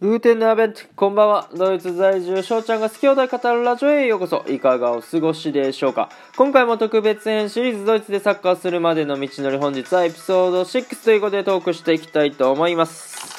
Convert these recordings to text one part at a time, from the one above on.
グーテンナーベント、こんばんは。ドイツ在住、翔ちゃんが好きを題語るラジオへようこそ。いかがお過ごしでしょうか今回も特別編シリーズドイツでサッカーするまでの道のり本日はエピソード6ということでトークしていきたいと思います。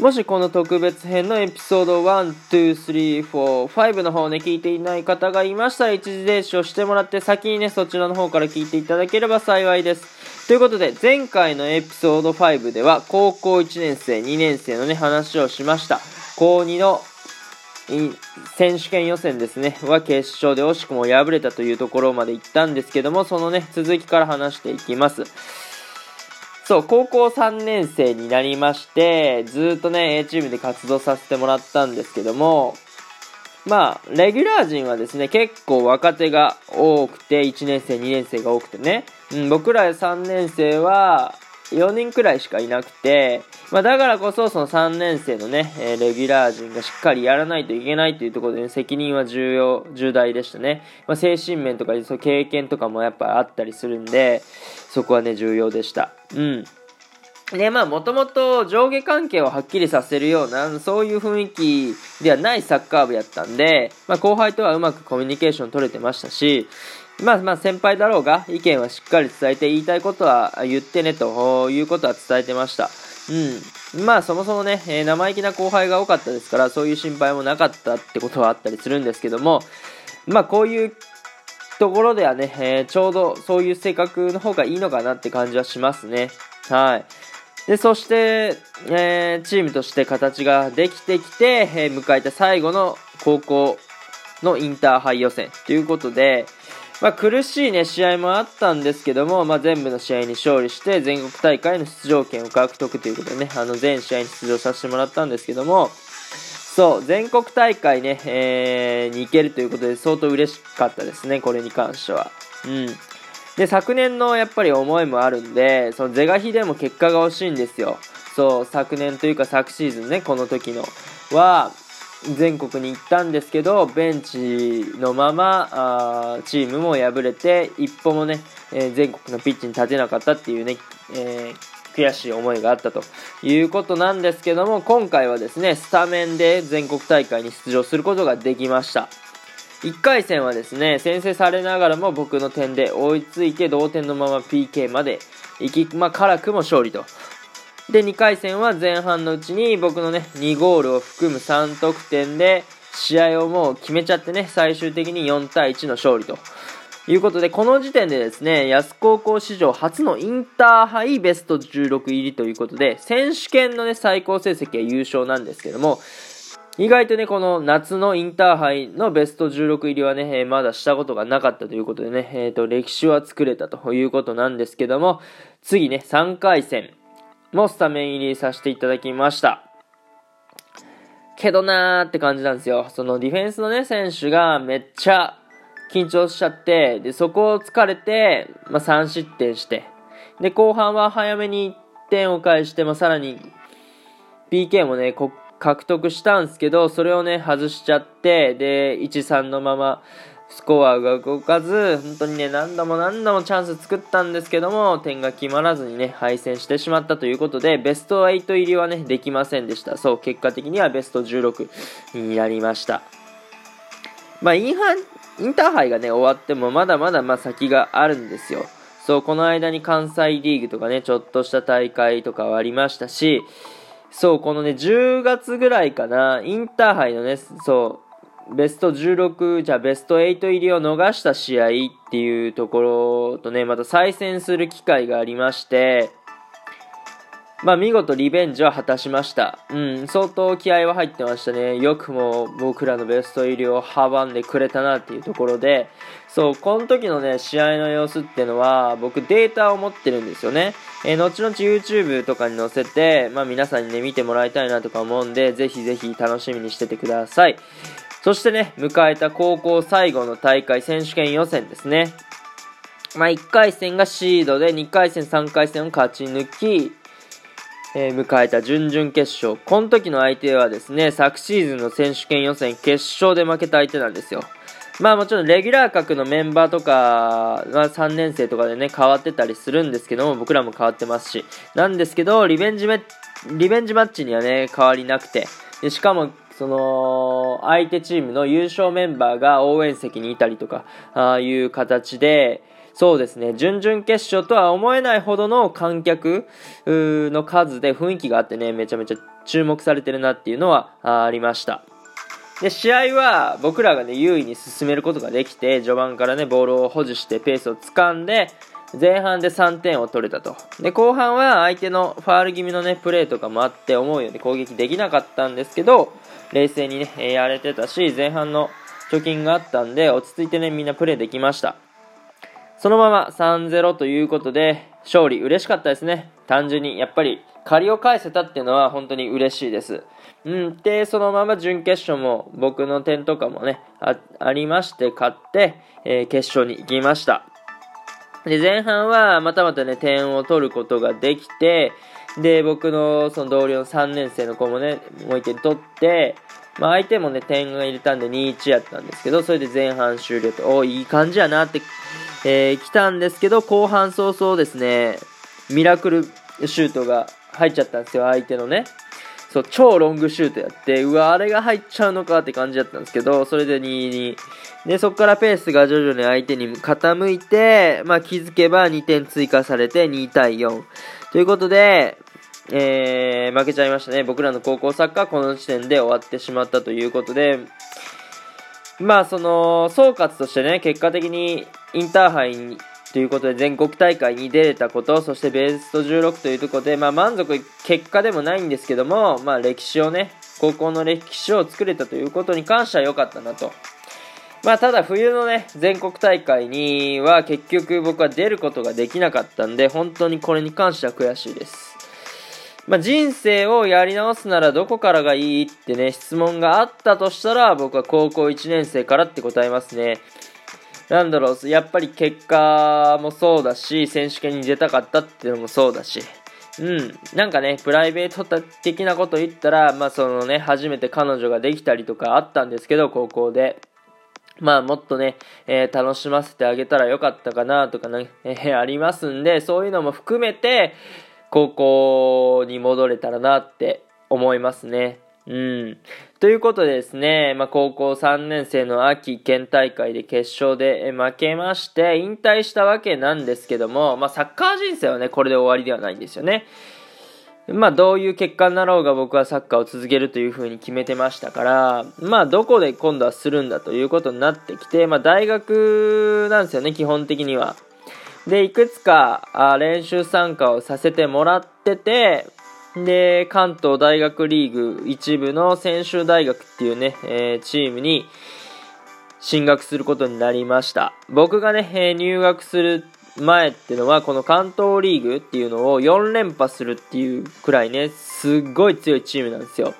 もしこの特別編のエピソード1、2、3、4、5の方ね、聞いていない方がいましたら一時停止をしてもらって先にね、そちらの方から聞いていただければ幸いです。ということで、前回のエピソード5では、高校1年生、2年生のね、話をしました。高2の選手権予選ですね、は決勝で惜しくも敗れたというところまで行ったんですけども、そのね、続きから話していきます。そう、高校3年生になりまして、ずっとね、A チームで活動させてもらったんですけども、まあ、レギュラー陣はですね、結構若手が多くて、1年生、2年生が多くてね、うん、僕ら3年生は4人くらいしかいなくて、まあ、だからこそその3年生のね、えレギュラー陣がしっかりやらないといけないというところで、ね、責任は重要、重大でしたね。まあ、精神面とかその経験とかもやっぱあったりするんで、そこはね、重要でした。うん。で、まあ、もともと上下関係をはっきりさせるような、そういう雰囲気ではないサッカー部やったんで、まあ、後輩とはうまくコミュニケーション取れてましたし、まあまあ先輩だろうが意見はしっかり伝えて言いたいことは言ってねということは伝えてました。うん。まあそもそもね、えー、生意気な後輩が多かったですから、そういう心配もなかったってことはあったりするんですけども、まあこういうところではね、えー、ちょうどそういう性格の方がいいのかなって感じはしますね。はい。で、そして、えー、チームとして形ができてきて、え、迎えた最後の高校のインターハイ予選ということで、まあ、苦しいね、試合もあったんですけども、まあ、全部の試合に勝利して、全国大会の出場権を獲得ということでね、あの、全試合に出場させてもらったんですけども、そう、全国大会ね、えー、に行けるということで相当嬉しかったですね、これに関しては。うん。で、昨年のやっぱり思いもあるんで、その是が非でも結果が欲しいんですよ。そう、昨年というか昨シーズンね、この時のは、全国に行ったんですけど、ベンチのまま、あチームも敗れて、一歩もね、えー、全国のピッチに立てなかったっていうね、えー悔しい思いがあったということなんですけども今回はですねスタメンで全国大会に出場することができました。1回戦はですね先制されながらも僕の点で追いついて同点のまま PK まで行き、まあ、辛くも勝利とで2回戦は前半のうちに僕のね2ゴールを含む3得点で試合をもう決めちゃってね最終的に4対1の勝利と。いうことで、この時点でですね、安高校史上初のインターハイベスト16入りということで、選手権のね、最高成績は優勝なんですけども、意外とね、この夏のインターハイのベスト16入りはね、えー、まだしたことがなかったということでね、えっ、ー、と、歴史は作れたということなんですけども、次ね、3回戦。もスタメン入りさせていただきました。けどなーって感じなんですよ。そのディフェンスのね、選手がめっちゃ緊張しちゃって、で、そこを疲れて、まあ、3失点して、で、後半は早めに1点を返して、まあ、さらに、PK もね、獲得したんですけど、それをね、外しちゃって、で、1-3のまま、スコアが動かず、本当にね、何度も何度もチャンス作ったんですけども、点が決まらずにね、敗戦してしまったということで、ベスト8入りはね、できませんでした。そう、結果的にはベスト16になりました。まあ、インハンインターハイがね、終わってもまだまだま先があるんですよ。そう、この間に関西リーグとかね、ちょっとした大会とかはありましたし、そう、このね、10月ぐらいかな、インターハイのね、そう、ベスト16、じゃあベスト8入りを逃した試合っていうところとね、また再戦する機会がありまして、まあ見事リベンジは果たしました。うん、相当気合は入ってましたね。よくも僕らのベスト入りを阻んでくれたなっていうところで、そう、この時のね、試合の様子っていうのは、僕データを持ってるんですよね。えー、後々 YouTube とかに載せて、まあ皆さんにね、見てもらいたいなとか思うんで、ぜひぜひ楽しみにしててください。そしてね、迎えた高校最後の大会選手権予選ですね。まあ1回戦がシードで、2回戦、3回戦を勝ち抜き、えー、迎えた準々決勝。この時の相手はですね、昨シーズンの選手権予選決勝で負けた相手なんですよ。まあもちろんレギュラー格のメンバーとかは3年生とかでね、変わってたりするんですけども、僕らも変わってますし。なんですけど、リベンジマッリベンジマッチにはね、変わりなくて、でしかも、その、相手チームの優勝メンバーが応援席にいたりとか、あいう形で、そうですね、準々決勝とは思えないほどの観客の数で雰囲気があってね、めちゃめちゃ注目されてるなっていうのはありました。で、試合は僕らがね、優位に進めることができて、序盤からね、ボールを保持してペースを掴んで、前半で3点を取れたと。で、後半は相手のファール気味のね、プレーとかもあって思うように攻撃できなかったんですけど、冷静にね、やれてたし、前半の貯金があったんで、落ち着いてね、みんなプレーできました。そのまま3-0ということで、勝利嬉しかったですね。単純に、やっぱり、借りを返せたっていうのは本当に嬉しいです。うん。で、そのまま準決勝も僕の点とかもね、あありまして、勝って、えー、決勝に行きました。で、前半はまたまたね、点を取ることができて、で、僕のその同僚の3年生の子もね、もう1点取って、まあ相手もね、点が入れたんで2-1やったんですけど、それで前半終了と、おいい感じやなって、えー、来たんですけど、後半早々ですね、ミラクルシュートが入っちゃったんですよ、相手のね。そう、超ロングシュートやって、うわ、あれが入っちゃうのかって感じだったんですけど、それで2-2。で、そこからペースが徐々に相手に傾いて、まあ気づけば2点追加されて2対4。ということで、えー、負けちゃいましたね。僕らの高校サッカーこの時点で終わってしまったということで、まあその、総括としてね、結果的にインターハイにということで全国大会に出れたこと、そしてベスト16というところで、まあ、満足結果でもないんですけども、まあ、歴史をね、高校の歴史を作れたということに関しては良かったなと。まあ、ただ冬のね、全国大会には結局僕は出ることができなかったんで、本当にこれに関しては悔しいです。まあ、人生をやり直すならどこからがいいってね、質問があったとしたら、僕は高校1年生からって答えますね。なんだろう、やっぱり結果もそうだし、選手権に出たかったっていうのもそうだし、うん、なんかね、プライベート的なこと言ったら、まあそのね、初めて彼女ができたりとかあったんですけど、高校で。まあもっとね、えー、楽しませてあげたらよかったかなとかね、えー、ありますんで、そういうのも含めて、高校に戻れたらなって思いますね。うん。ということでですね、まあ、高校3年生の秋県大会で決勝で負けまして、引退したわけなんですけども、まあ、サッカー人生はね、これで終わりではないんですよね。まあ、どういう結果になろうが僕はサッカーを続けるというふうに決めてましたから、まあ、どこで今度はするんだということになってきて、まあ、大学なんですよね、基本的には。で、いくつかあ練習参加をさせてもらってて、で、関東大学リーグ一部の専修大学っていうね、えー、チームに進学することになりました。僕がね、え、入学する前っていうのは、この関東リーグっていうのを4連覇するっていうくらいね、すっごい強いチームなんですよ。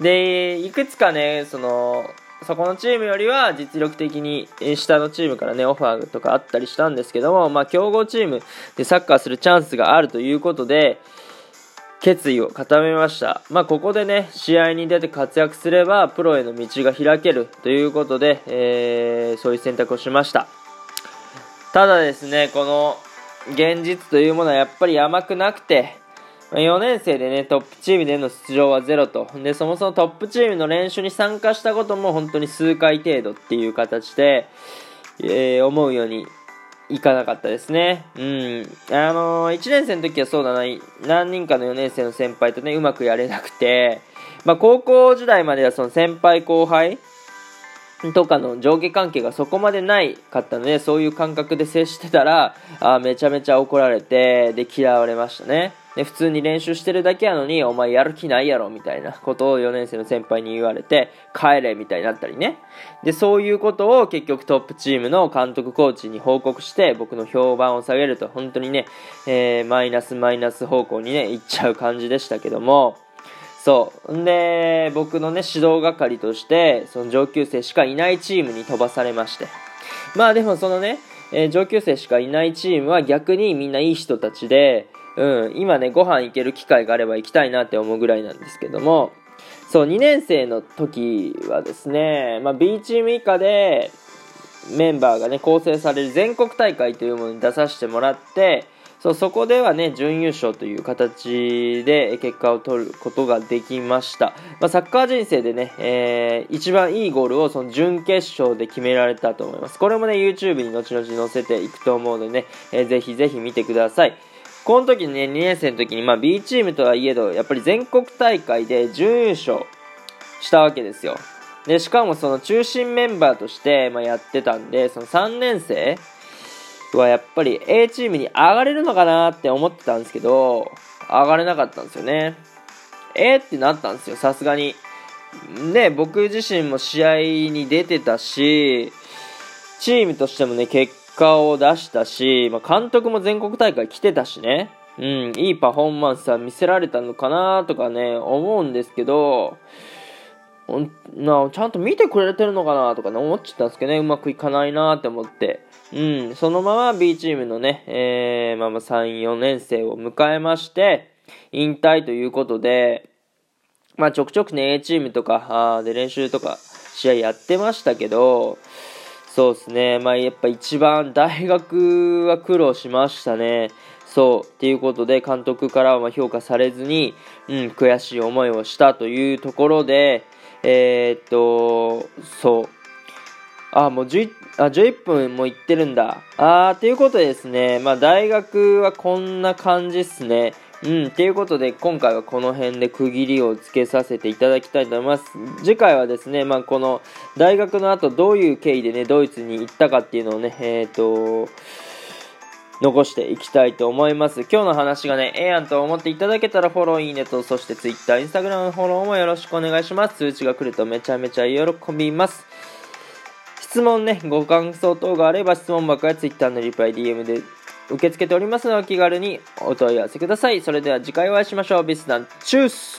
で、いくつかね、その、そこのチームよりは実力的に下のチームからね、オファーとかあったりしたんですけども、まあ、強豪チームでサッカーするチャンスがあるということで、決意を固めました。まあ、ここでね、試合に出て活躍すれば、プロへの道が開けるということで、えー、そういう選択をしました。ただですね、この現実というものはやっぱり甘くなくて、4年生でね、トップチームでの出場はゼロと。で、そもそもトップチームの練習に参加したことも本当に数回程度っていう形で、えー、思うようにいかなかったですね。うん。あのー、1年生の時はそうだな、何人かの4年生の先輩とね、うまくやれなくて、まあ、高校時代まではその先輩後輩とかの上下関係がそこまでないかったので、そういう感覚で接してたら、あめちゃめちゃ怒られて、で、嫌われましたね。で、普通に練習してるだけやのに、お前やる気ないやろ、みたいなことを4年生の先輩に言われて、帰れ、みたいになったりね。で、そういうことを結局トップチームの監督コーチに報告して、僕の評判を下げると、本当にね、えー、マイナスマイナス方向にね、行っちゃう感じでしたけども、そう。んで、僕のね、指導係として、その上級生しかいないチームに飛ばされまして。まあでもそのね、えー、上級生しかいないチームは逆にみんないい人たちで、うん、今ね、ご飯行ける機会があれば行きたいなって思うぐらいなんですけども、そう、2年生の時はですね、まあ、B チーム以下でメンバーがね、構成される全国大会というものに出させてもらって、そうそこではね準優勝という形で結果を取ることができました、まあ、サッカー人生でね、えー、一番いいゴールをその準決勝で決められたと思います。これもね YouTube に後々載せていくと思うのでね、えー、ぜひぜひ見てください。この時にね2年生の時に、まあ、B チームとはいえどやっぱり全国大会で準優勝したわけですよでしかもその中心メンバーとして、まあ、やってたんでその3年生はやっぱり A チームに上がれるのかなって思ってたんですけど、上がれなかったんですよね。えー、ってなったんですよ、さすがに。で、僕自身も試合に出てたし、チームとしてもね、結果を出したし、まあ、監督も全国大会来てたしね、うん、いいパフォーマンスは見せられたのかなとかね、思うんですけど、なちゃんと見てくれてるのかなとかね、思っちゃったんですけどね、うまくいかないなって思って。うん、そのまま B チームのね、えー、まあま3、4年生を迎えまして、引退ということで、まあちょくちょくね、A チームとか、で練習とか、試合やってましたけど、そうですね、まあやっぱ一番大学は苦労しましたね。そう、っていうことで監督からは評価されずに、うん、悔しい思いをしたというところで、えー、っと、そう。あ、もう11、あ、11分も行ってるんだ。あー、ということでですね、まあ大学はこんな感じっすね。うん、ということで今回はこの辺で区切りをつけさせていただきたいと思います。次回はですね、まあこの大学の後どういう経緯でね、ドイツに行ったかっていうのをね、えっ、ー、と、残していきたいと思います。今日の話がね、ええやんと思っていただけたらフォロー、いいねと、そして Twitter、Instagram のフォローもよろしくお願いします。通知が来るとめちゃめちゃ喜びます。質問ね、ご感想等があれば質問箱や Twitter のリプライ、DM で受け付けておりますのでお気軽にお問い合わせください。それでは次回お会いしましょう。ビスダン、チュース